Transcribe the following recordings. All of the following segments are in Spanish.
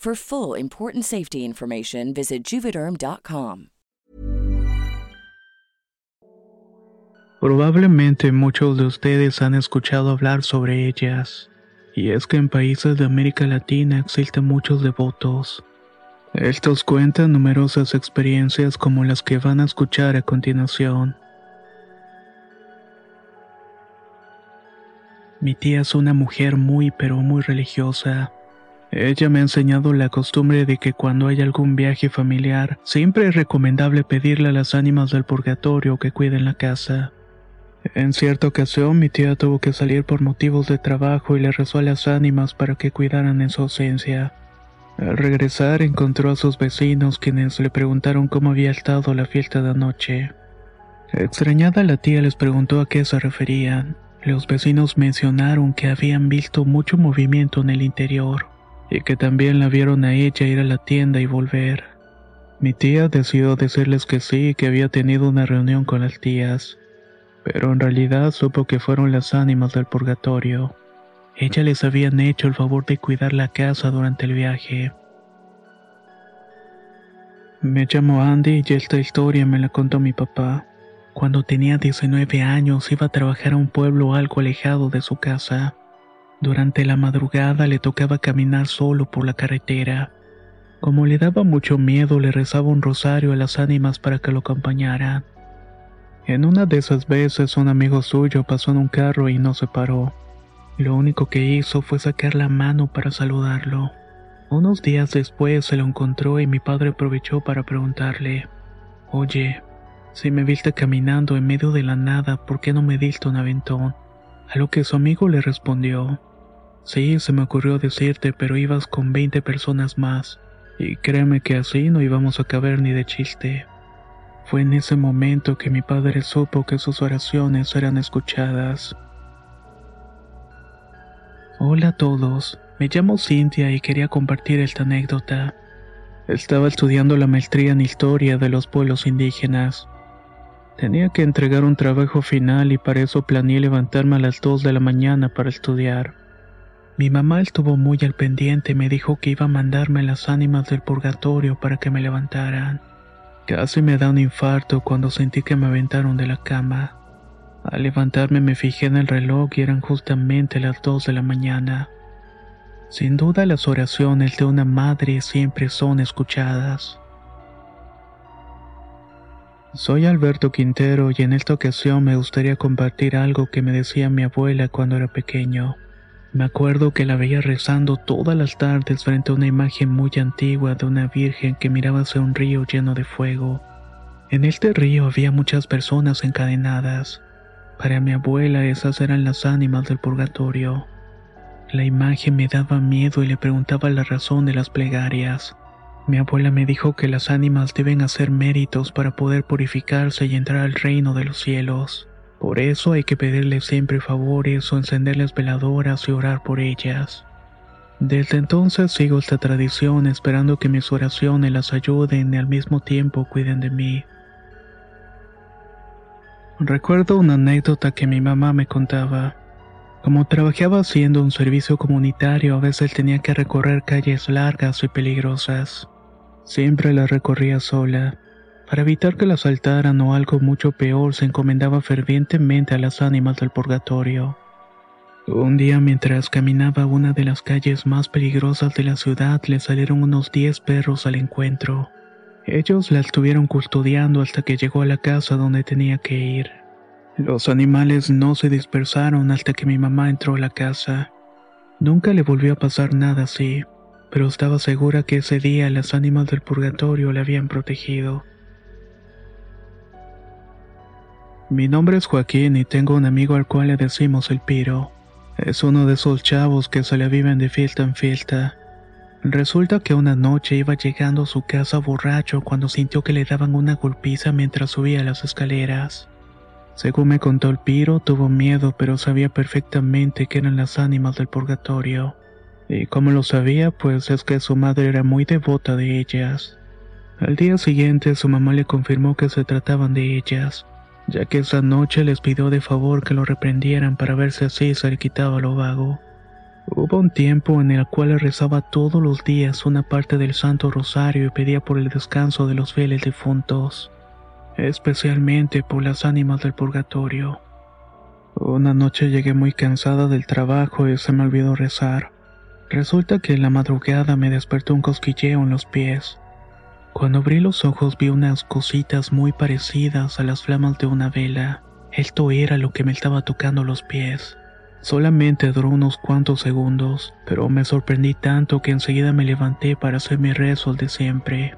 For full important safety information, visit juvederm.com. Probablemente muchos de ustedes han escuchado hablar sobre ellas, y es que en países de América Latina existen muchos devotos. Estos cuentan numerosas experiencias como las que van a escuchar a continuación. Mi tía es una mujer muy pero muy religiosa. Ella me ha enseñado la costumbre de que cuando hay algún viaje familiar, siempre es recomendable pedirle a las ánimas del purgatorio que cuiden la casa. En cierta ocasión mi tía tuvo que salir por motivos de trabajo y le rezó a las ánimas para que cuidaran en su ausencia. Al regresar encontró a sus vecinos quienes le preguntaron cómo había estado la fiesta de anoche. Extrañada la tía les preguntó a qué se referían. Los vecinos mencionaron que habían visto mucho movimiento en el interior y que también la vieron a ella ir a la tienda y volver. Mi tía decidió decirles que sí, que había tenido una reunión con las tías, pero en realidad supo que fueron las ánimas del purgatorio. Ella les habían hecho el favor de cuidar la casa durante el viaje. Me llamo Andy y esta historia me la contó mi papá. Cuando tenía 19 años iba a trabajar a un pueblo algo alejado de su casa. Durante la madrugada le tocaba caminar solo por la carretera. Como le daba mucho miedo, le rezaba un rosario a las ánimas para que lo acompañaran. En una de esas veces un amigo suyo pasó en un carro y no se paró. Lo único que hizo fue sacar la mano para saludarlo. Unos días después se lo encontró y mi padre aprovechó para preguntarle, Oye, si me viste caminando en medio de la nada, ¿por qué no me diste un aventón? A lo que su amigo le respondió, Sí, se me ocurrió decirte, pero ibas con 20 personas más, y créeme que así no íbamos a caber ni de chiste. Fue en ese momento que mi padre supo que sus oraciones eran escuchadas. Hola a todos, me llamo Cintia y quería compartir esta anécdota. Estaba estudiando la maestría en historia de los pueblos indígenas. Tenía que entregar un trabajo final y para eso planeé levantarme a las 2 de la mañana para estudiar. Mi mamá estuvo muy al pendiente y me dijo que iba a mandarme las ánimas del purgatorio para que me levantaran. Casi me da un infarto cuando sentí que me aventaron de la cama. Al levantarme me fijé en el reloj y eran justamente las 2 de la mañana. Sin duda las oraciones de una madre siempre son escuchadas. Soy Alberto Quintero y en esta ocasión me gustaría compartir algo que me decía mi abuela cuando era pequeño. Me acuerdo que la veía rezando todas las tardes frente a una imagen muy antigua de una virgen que miraba hacia un río lleno de fuego. En este río había muchas personas encadenadas. Para mi abuela esas eran las ánimas del purgatorio. La imagen me daba miedo y le preguntaba la razón de las plegarias. Mi abuela me dijo que las ánimas deben hacer méritos para poder purificarse y entrar al reino de los cielos. Por eso hay que pedirles siempre favores o encenderles veladoras y orar por ellas. Desde entonces sigo esta tradición esperando que mis oraciones las ayuden y al mismo tiempo cuiden de mí. Recuerdo una anécdota que mi mamá me contaba. Como trabajaba haciendo un servicio comunitario, a veces tenía que recorrer calles largas y peligrosas. Siempre las recorría sola. Para evitar que la asaltaran o algo mucho peor, se encomendaba fervientemente a las ánimas del purgatorio. Un día mientras caminaba una de las calles más peligrosas de la ciudad le salieron unos 10 perros al encuentro. Ellos la estuvieron custodiando hasta que llegó a la casa donde tenía que ir. Los animales no se dispersaron hasta que mi mamá entró a la casa. Nunca le volvió a pasar nada así, pero estaba segura que ese día las ánimas del purgatorio le habían protegido. Mi nombre es Joaquín y tengo un amigo al cual le decimos el Piro. Es uno de esos chavos que se le viven de fiesta en fiesta. Resulta que una noche iba llegando a su casa borracho cuando sintió que le daban una golpiza mientras subía las escaleras. Según me contó el Piro, tuvo miedo pero sabía perfectamente que eran las ánimas del purgatorio. Y como lo sabía, pues es que su madre era muy devota de ellas. Al día siguiente su mamá le confirmó que se trataban de ellas, ya que esa noche les pidió de favor que lo reprendieran para ver si así se le quitaba lo vago. Hubo un tiempo en el cual rezaba todos los días una parte del Santo Rosario y pedía por el descanso de los fieles difuntos, especialmente por las ánimas del purgatorio. Una noche llegué muy cansada del trabajo y se me olvidó rezar. Resulta que en la madrugada me despertó un cosquilleo en los pies. Cuando abrí los ojos vi unas cositas muy parecidas a las flamas de una vela. Esto era lo que me estaba tocando los pies. Solamente duró unos cuantos segundos, pero me sorprendí tanto que enseguida me levanté para hacer mi rezo de siempre.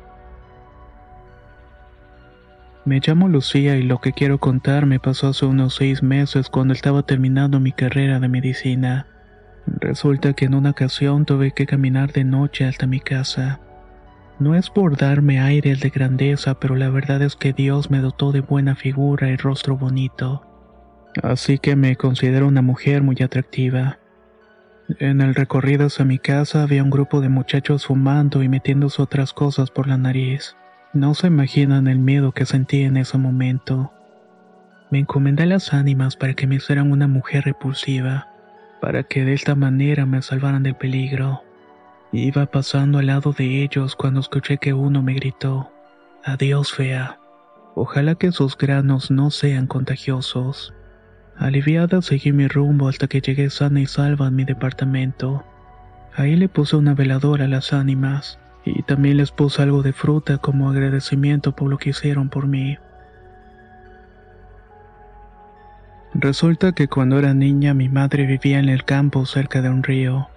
Me llamo Lucía y lo que quiero contar me pasó hace unos seis meses cuando estaba terminando mi carrera de medicina. Resulta que en una ocasión tuve que caminar de noche hasta mi casa. No es por darme aires de grandeza, pero la verdad es que Dios me dotó de buena figura y rostro bonito. Así que me considero una mujer muy atractiva. En el recorrido hacia mi casa había un grupo de muchachos fumando y metiéndose otras cosas por la nariz. No se imaginan el miedo que sentí en ese momento. Me encomendé a las ánimas para que me hicieran una mujer repulsiva, para que de esta manera me salvaran del peligro. Iba pasando al lado de ellos cuando escuché que uno me gritó, Adiós fea. Ojalá que sus granos no sean contagiosos. Aliviada seguí mi rumbo hasta que llegué sana y salva a mi departamento. Ahí le puse una veladora a las ánimas y también les puse algo de fruta como agradecimiento por lo que hicieron por mí. Resulta que cuando era niña mi madre vivía en el campo cerca de un río.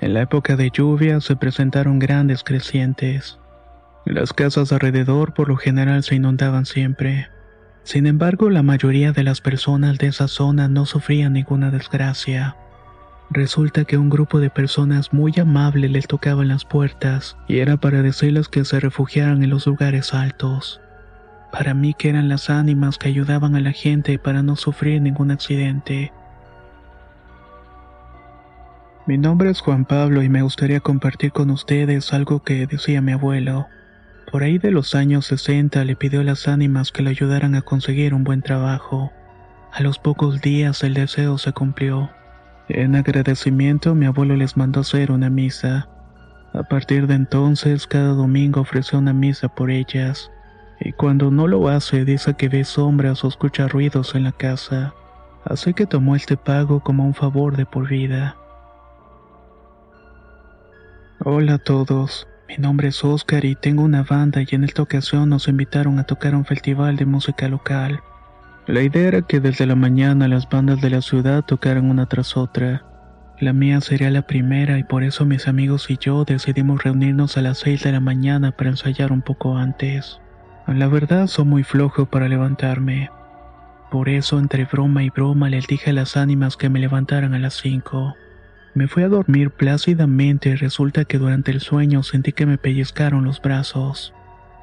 En la época de lluvia se presentaron grandes crecientes. Las casas alrededor por lo general se inundaban siempre. Sin embargo, la mayoría de las personas de esa zona no sufrían ninguna desgracia. Resulta que un grupo de personas muy amables les tocaban las puertas y era para decirles que se refugiaran en los lugares altos. Para mí que eran las ánimas que ayudaban a la gente para no sufrir ningún accidente. Mi nombre es Juan Pablo y me gustaría compartir con ustedes algo que decía mi abuelo. Por ahí de los años 60 le pidió a las ánimas que le ayudaran a conseguir un buen trabajo. A los pocos días el deseo se cumplió. En agradecimiento mi abuelo les mandó hacer una misa. A partir de entonces cada domingo ofreció una misa por ellas. Y cuando no lo hace dice que ve sombras o escucha ruidos en la casa. Así que tomó este pago como un favor de por vida. Hola a todos, mi nombre es Oscar y tengo una banda y en esta ocasión nos invitaron a tocar un festival de música local. La idea era que desde la mañana las bandas de la ciudad tocaran una tras otra. La mía sería la primera y por eso mis amigos y yo decidimos reunirnos a las 6 de la mañana para ensayar un poco antes. La verdad soy muy flojo para levantarme. Por eso entre broma y broma les dije a las ánimas que me levantaran a las 5. Me fui a dormir plácidamente y resulta que durante el sueño sentí que me pellizcaron los brazos.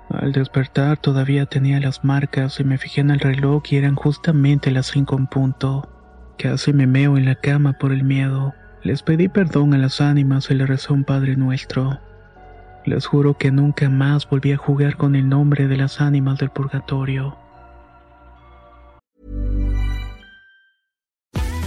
Al despertar todavía tenía las marcas y me fijé en el reloj y eran justamente las cinco en punto. Casi me meo en la cama por el miedo. Les pedí perdón a las ánimas y le rezó un Padre Nuestro. Les juro que nunca más volví a jugar con el nombre de las ánimas del purgatorio.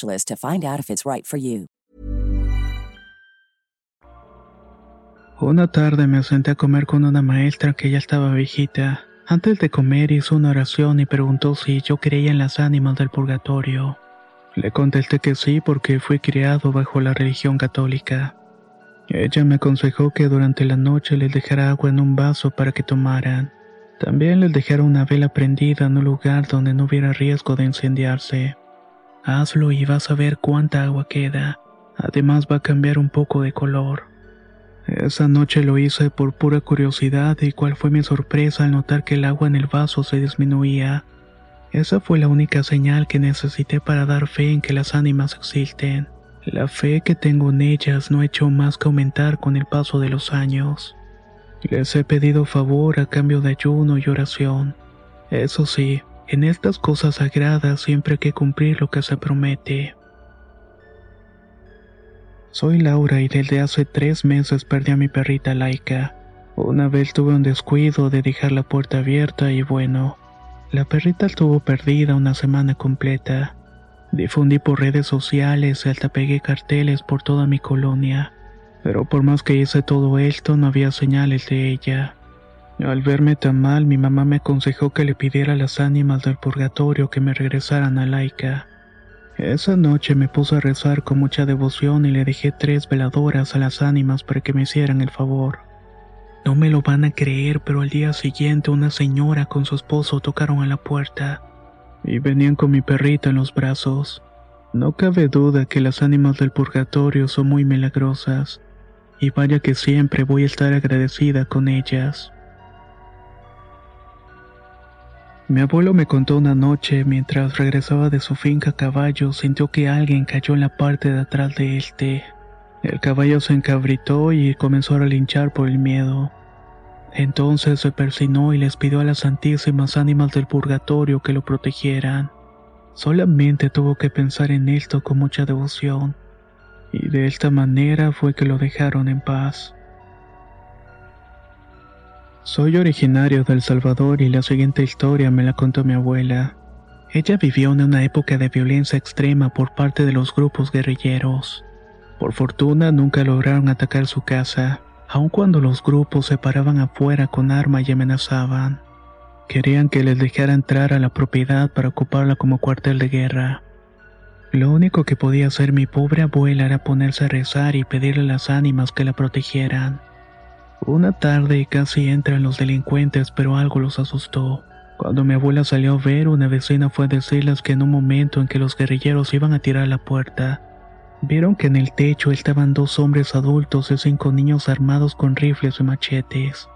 to find out if it's right for you. Una tarde me senté a comer con una maestra que ya estaba viejita. Antes de comer hizo una oración y preguntó si yo creía en las ánimas del purgatorio. Le contesté que sí porque fui criado bajo la religión católica. Ella me aconsejó que durante la noche les dejara agua en un vaso para que tomaran. También les dejara una vela prendida en un lugar donde no hubiera riesgo de incendiarse. Hazlo y vas a ver cuánta agua queda. Además va a cambiar un poco de color. Esa noche lo hice por pura curiosidad y cuál fue mi sorpresa al notar que el agua en el vaso se disminuía. Esa fue la única señal que necesité para dar fe en que las ánimas existen. La fe que tengo en ellas no ha hecho más que aumentar con el paso de los años. Les he pedido favor a cambio de ayuno y oración. Eso sí, en estas cosas sagradas siempre hay que cumplir lo que se promete. Soy Laura y desde hace tres meses perdí a mi perrita Laika. Una vez tuve un descuido de dejar la puerta abierta y bueno, la perrita estuvo perdida una semana completa. Difundí por redes sociales y hasta pegué carteles por toda mi colonia. Pero por más que hice todo esto no había señales de ella. Al verme tan mal, mi mamá me aconsejó que le pidiera a las ánimas del purgatorio que me regresaran a Laika. Esa noche me puse a rezar con mucha devoción y le dejé tres veladoras a las ánimas para que me hicieran el favor. No me lo van a creer, pero al día siguiente una señora con su esposo tocaron a la puerta y venían con mi perrita en los brazos. No cabe duda que las ánimas del purgatorio son muy milagrosas, y vaya que siempre voy a estar agradecida con ellas. Mi abuelo me contó una noche mientras regresaba de su finca a caballo, sintió que alguien cayó en la parte de atrás de este. El caballo se encabritó y comenzó a relinchar por el miedo. Entonces se persinó y les pidió a las santísimas ánimas del purgatorio que lo protegieran. Solamente tuvo que pensar en esto con mucha devoción, y de esta manera fue que lo dejaron en paz. Soy originario de El Salvador y la siguiente historia me la contó mi abuela. Ella vivió en una época de violencia extrema por parte de los grupos guerrilleros. Por fortuna nunca lograron atacar su casa, aun cuando los grupos se paraban afuera con arma y amenazaban. Querían que les dejara entrar a la propiedad para ocuparla como cuartel de guerra. Lo único que podía hacer mi pobre abuela era ponerse a rezar y pedirle a las ánimas que la protegieran. Una tarde casi entran los delincuentes, pero algo los asustó. Cuando mi abuela salió a ver, una vecina fue a decirles que en un momento en que los guerrilleros iban a tirar la puerta, vieron que en el techo estaban dos hombres adultos y cinco niños armados con rifles y machetes.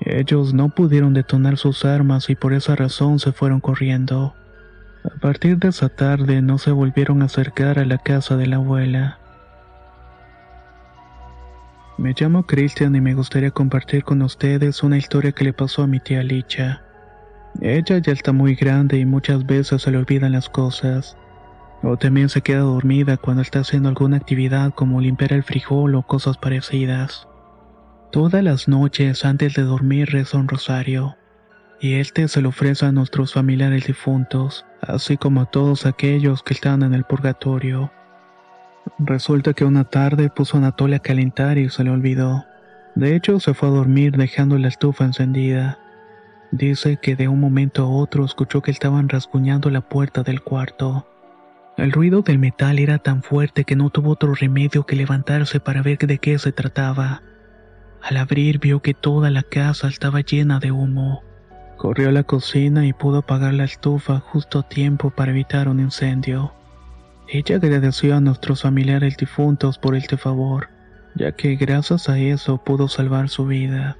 Ellos no pudieron detonar sus armas y por esa razón se fueron corriendo. A partir de esa tarde no se volvieron a acercar a la casa de la abuela. Me llamo Christian y me gustaría compartir con ustedes una historia que le pasó a mi tía Licha. Ella ya está muy grande y muchas veces se le olvidan las cosas. O también se queda dormida cuando está haciendo alguna actividad como limpiar el frijol o cosas parecidas. Todas las noches antes de dormir reza un rosario. Y este se lo ofrece a nuestros familiares difuntos, así como a todos aquellos que están en el purgatorio. Resulta que una tarde puso a Anatolia a calentar y se le olvidó. De hecho, se fue a dormir dejando la estufa encendida. Dice que de un momento a otro escuchó que estaban rasguñando la puerta del cuarto. El ruido del metal era tan fuerte que no tuvo otro remedio que levantarse para ver de qué se trataba. Al abrir vio que toda la casa estaba llena de humo. Corrió a la cocina y pudo apagar la estufa justo a tiempo para evitar un incendio. Ella agradeció a nuestros familiares difuntos por este favor, ya que gracias a eso pudo salvar su vida.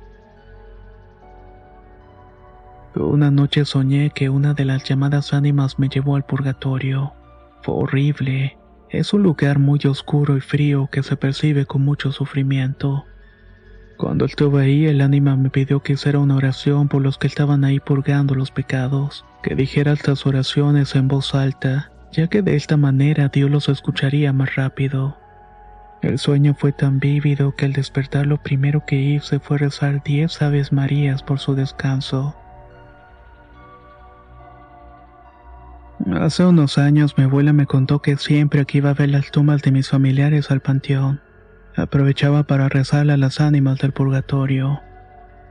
Una noche soñé que una de las llamadas ánimas me llevó al purgatorio. Fue horrible. Es un lugar muy oscuro y frío que se percibe con mucho sufrimiento. Cuando estuve ahí, el ánima me pidió que hiciera una oración por los que estaban ahí purgando los pecados, que dijera estas oraciones en voz alta, ya que de esta manera Dios los escucharía más rápido. El sueño fue tan vívido que al despertar lo primero que hice fue rezar diez Aves Marías por su descanso. Hace unos años mi abuela me contó que siempre que iba a ver las tumbas de mis familiares al panteón, aprovechaba para rezarle a las ánimas del purgatorio.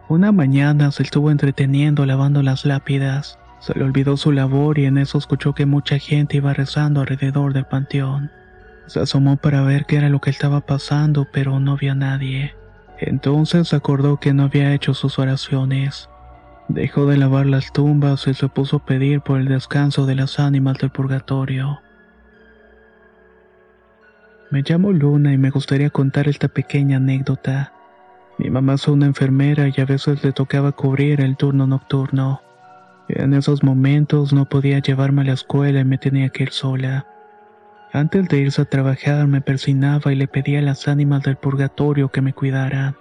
Una mañana se estuvo entreteniendo lavando las lápidas. Se le olvidó su labor y en eso escuchó que mucha gente iba rezando alrededor del panteón. Se asomó para ver qué era lo que estaba pasando, pero no vio a nadie. Entonces acordó que no había hecho sus oraciones. Dejó de lavar las tumbas y se puso a pedir por el descanso de las ánimas del purgatorio. Me llamo Luna y me gustaría contar esta pequeña anécdota. Mi mamá es una enfermera y a veces le tocaba cubrir el turno nocturno. En esos momentos no podía llevarme a la escuela y me tenía que ir sola. Antes de irse a trabajar me persinaba y le pedía a las ánimas del purgatorio que me cuidaran.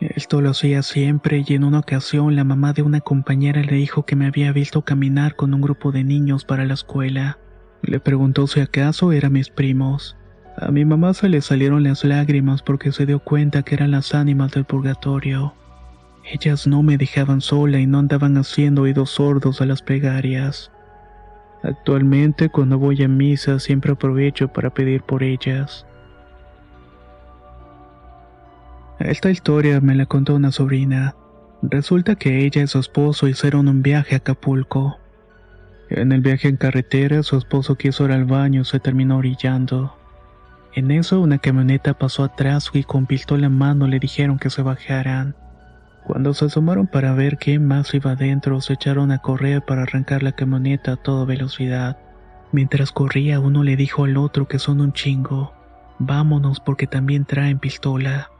Esto lo hacía siempre y en una ocasión la mamá de una compañera le dijo que me había visto caminar con un grupo de niños para la escuela. Le preguntó si acaso eran mis primos. A mi mamá se le salieron las lágrimas porque se dio cuenta que eran las ánimas del purgatorio. Ellas no me dejaban sola y no andaban haciendo oídos sordos a las plegarias. Actualmente cuando voy a misa siempre aprovecho para pedir por ellas. Esta historia me la contó una sobrina. Resulta que ella y su esposo hicieron un viaje a Acapulco. En el viaje en carretera su esposo quiso ir al baño y se terminó orillando. En eso una camioneta pasó atrás y con pistola en mano le dijeron que se bajaran. Cuando se asomaron para ver qué más iba adentro, se echaron a correr para arrancar la camioneta a toda velocidad. Mientras corría, uno le dijo al otro que son un chingo. Vámonos porque también traen pistola.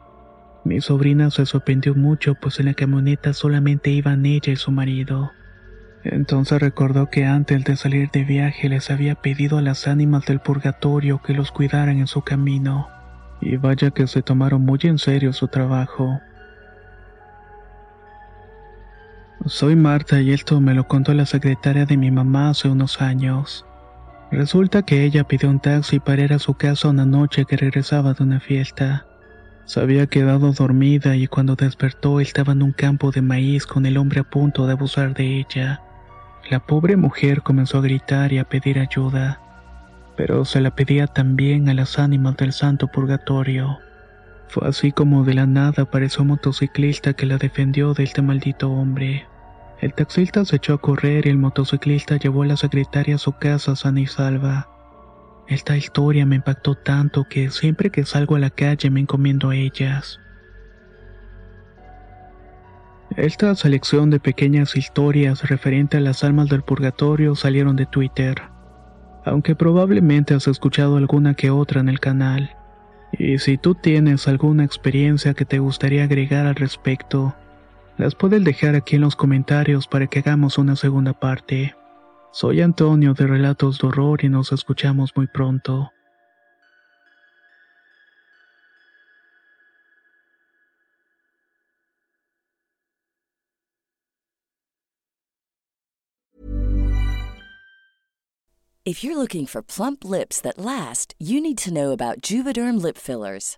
Mi sobrina se sorprendió mucho, pues en la camioneta solamente iban ella y su marido. Entonces recordó que antes de salir de viaje les había pedido a las ánimas del purgatorio que los cuidaran en su camino. Y vaya que se tomaron muy en serio su trabajo. Soy Marta y esto me lo contó la secretaria de mi mamá hace unos años. Resulta que ella pidió un taxi para ir a su casa una noche que regresaba de una fiesta. Se había quedado dormida y cuando despertó estaba en un campo de maíz con el hombre a punto de abusar de ella. La pobre mujer comenzó a gritar y a pedir ayuda, pero se la pedía también a las ánimas del santo purgatorio. Fue así como de la nada apareció un motociclista que la defendió de este maldito hombre. El taxista se echó a correr y el motociclista llevó a la secretaria a su casa sana y salva. Esta historia me impactó tanto que siempre que salgo a la calle me encomiendo a ellas. Esta selección de pequeñas historias referente a las almas del purgatorio salieron de Twitter, aunque probablemente has escuchado alguna que otra en el canal. Y si tú tienes alguna experiencia que te gustaría agregar al respecto, las puedes dejar aquí en los comentarios para que hagamos una segunda parte. Soy Antonio de Relatos de Horror y nos escuchamos muy pronto. If you're looking for plump lips that last, you need to know about Juvederm lip fillers.